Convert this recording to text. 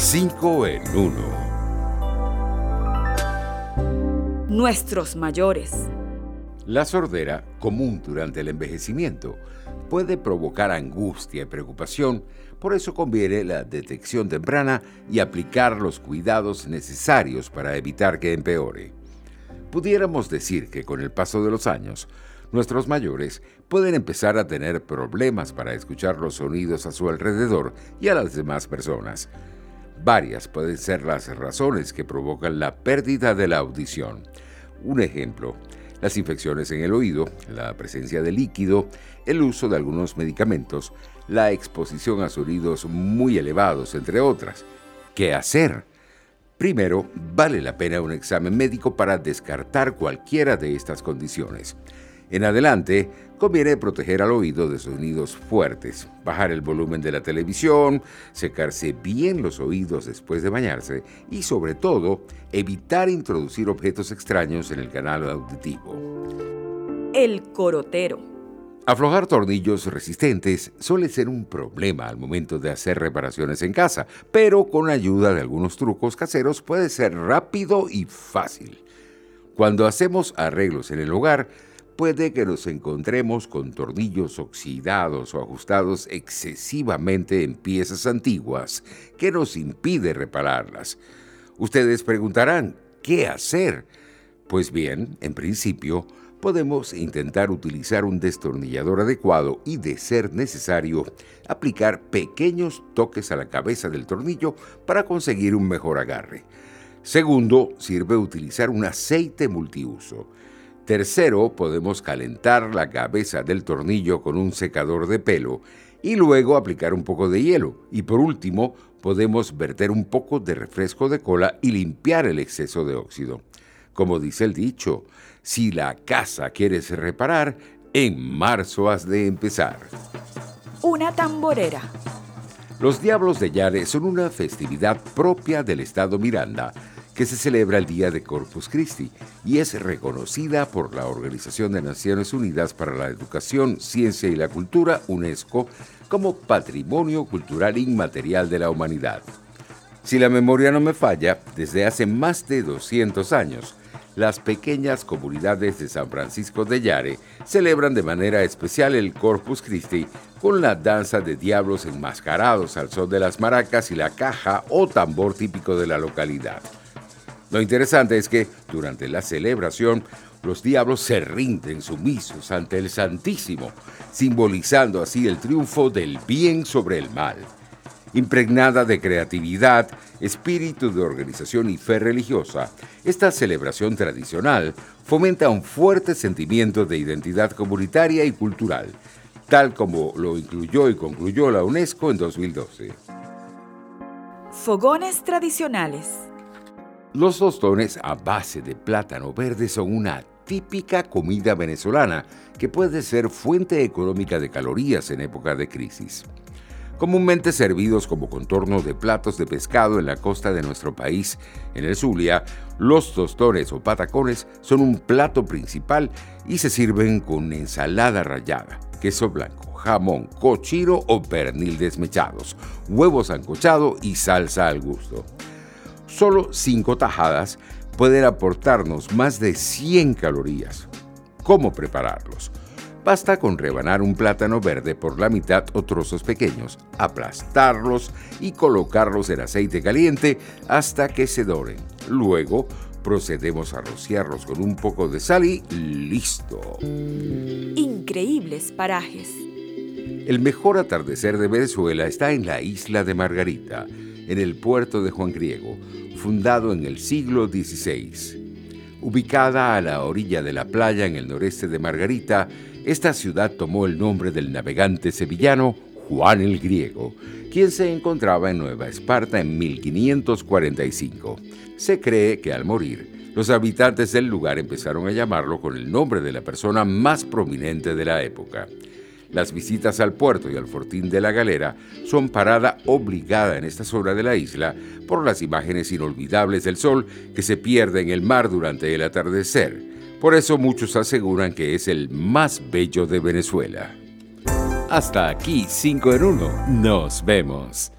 5 en 1. Nuestros mayores. La sordera, común durante el envejecimiento, puede provocar angustia y preocupación, por eso conviene la detección temprana y aplicar los cuidados necesarios para evitar que empeore. Pudiéramos decir que con el paso de los años, nuestros mayores pueden empezar a tener problemas para escuchar los sonidos a su alrededor y a las demás personas. Varias pueden ser las razones que provocan la pérdida de la audición. Un ejemplo, las infecciones en el oído, la presencia de líquido, el uso de algunos medicamentos, la exposición a sonidos muy elevados, entre otras. ¿Qué hacer? Primero, vale la pena un examen médico para descartar cualquiera de estas condiciones. En adelante, conviene proteger al oído de sonidos fuertes, bajar el volumen de la televisión, secarse bien los oídos después de bañarse y sobre todo evitar introducir objetos extraños en el canal auditivo. El corotero. Aflojar tornillos resistentes suele ser un problema al momento de hacer reparaciones en casa, pero con ayuda de algunos trucos caseros puede ser rápido y fácil. Cuando hacemos arreglos en el hogar, puede que nos encontremos con tornillos oxidados o ajustados excesivamente en piezas antiguas que nos impide repararlas. Ustedes preguntarán, ¿qué hacer? Pues bien, en principio, podemos intentar utilizar un destornillador adecuado y, de ser necesario, aplicar pequeños toques a la cabeza del tornillo para conseguir un mejor agarre. Segundo, sirve utilizar un aceite multiuso. Tercero, podemos calentar la cabeza del tornillo con un secador de pelo y luego aplicar un poco de hielo. Y por último, podemos verter un poco de refresco de cola y limpiar el exceso de óxido. Como dice el dicho, si la casa quieres reparar, en marzo has de empezar. Una tamborera. Los Diablos de Yare son una festividad propia del estado Miranda que se celebra el Día de Corpus Christi y es reconocida por la Organización de Naciones Unidas para la Educación, Ciencia y la Cultura, UNESCO, como Patrimonio Cultural Inmaterial de la Humanidad. Si la memoria no me falla, desde hace más de 200 años, las pequeñas comunidades de San Francisco de Yare celebran de manera especial el Corpus Christi con la danza de diablos enmascarados al son de las maracas y la caja o tambor típico de la localidad. Lo interesante es que durante la celebración los diablos se rinden sumisos ante el Santísimo, simbolizando así el triunfo del bien sobre el mal. Impregnada de creatividad, espíritu de organización y fe religiosa, esta celebración tradicional fomenta un fuerte sentimiento de identidad comunitaria y cultural, tal como lo incluyó y concluyó la UNESCO en 2012. Fogones tradicionales. Los tostones a base de plátano verde son una típica comida venezolana que puede ser fuente económica de calorías en época de crisis. Comúnmente servidos como contorno de platos de pescado en la costa de nuestro país, en el Zulia, los tostones o patacones son un plato principal y se sirven con ensalada rallada, queso blanco, jamón, cochino o pernil desmechados, huevos ancochado y salsa al gusto. Solo 5 tajadas pueden aportarnos más de 100 calorías. ¿Cómo prepararlos? Basta con rebanar un plátano verde por la mitad o trozos pequeños, aplastarlos y colocarlos en aceite caliente hasta que se doren. Luego procedemos a rociarlos con un poco de sal y listo. Increíbles parajes. El mejor atardecer de Venezuela está en la isla de Margarita en el puerto de Juan Griego, fundado en el siglo XVI. Ubicada a la orilla de la playa en el noreste de Margarita, esta ciudad tomó el nombre del navegante sevillano Juan el Griego, quien se encontraba en Nueva Esparta en 1545. Se cree que al morir, los habitantes del lugar empezaron a llamarlo con el nombre de la persona más prominente de la época. Las visitas al puerto y al fortín de la galera son parada obligada en esta zona de la isla por las imágenes inolvidables del sol que se pierde en el mar durante el atardecer. Por eso muchos aseguran que es el más bello de Venezuela. Hasta aquí 5 en 1. Nos vemos.